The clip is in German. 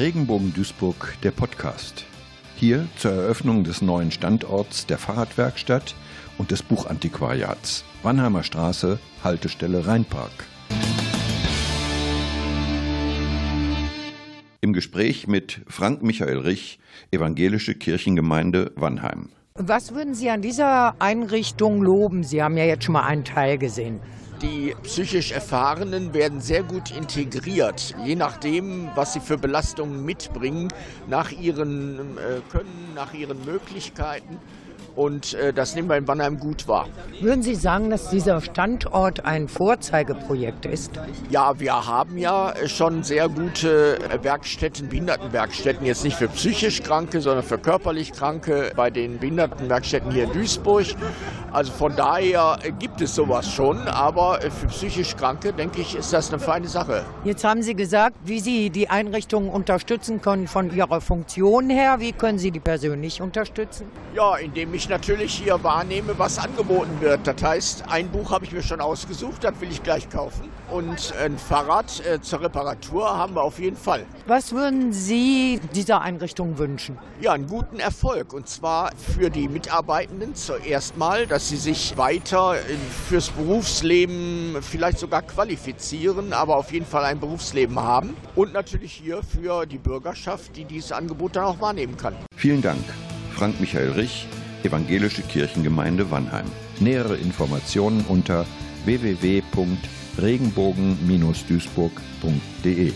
Regenbogen Duisburg, der Podcast. Hier zur Eröffnung des neuen Standorts der Fahrradwerkstatt und des Buchantiquariats. Wannheimer Straße, Haltestelle Rheinpark. Im Gespräch mit Frank Michael Rich, Evangelische Kirchengemeinde Wannheim. Was würden Sie an dieser Einrichtung loben? Sie haben ja jetzt schon mal einen Teil gesehen. Die psychisch Erfahrenen werden sehr gut integriert, je nachdem, was sie für Belastungen mitbringen, nach ihren äh, Können, nach ihren Möglichkeiten. Und äh, das nehmen wir in Wannheim gut wahr. Würden Sie sagen, dass dieser Standort ein Vorzeigeprojekt ist? Ja, wir haben ja schon sehr gute Werkstätten, Behindertenwerkstätten, jetzt nicht für psychisch Kranke, sondern für körperlich Kranke bei den Behindertenwerkstätten hier in Duisburg. Also von daher gibt es sowas schon, aber für psychisch Kranke, denke ich, ist das eine feine Sache. Jetzt haben Sie gesagt, wie Sie die Einrichtung unterstützen können von Ihrer Funktion her. Wie können Sie die persönlich unterstützen? Ja, indem ich natürlich hier wahrnehme, was angeboten wird. Das heißt, ein Buch habe ich mir schon ausgesucht, das will ich gleich kaufen. Und ein Fahrrad äh, zur Reparatur haben wir auf jeden Fall. Was würden Sie dieser Einrichtung wünschen? Ja, einen guten Erfolg. Und zwar für die Mitarbeitenden zuerst mal, dass sie sich weiter fürs Berufsleben vielleicht sogar qualifizieren, aber auf jeden Fall ein Berufsleben haben. Und natürlich hier für die Bürgerschaft, die dieses Angebot dann auch wahrnehmen kann. Vielen Dank. Frank Michael Rich, Evangelische Kirchengemeinde Wannheim. Nähere Informationen unter www.regenbogen-duisburg.de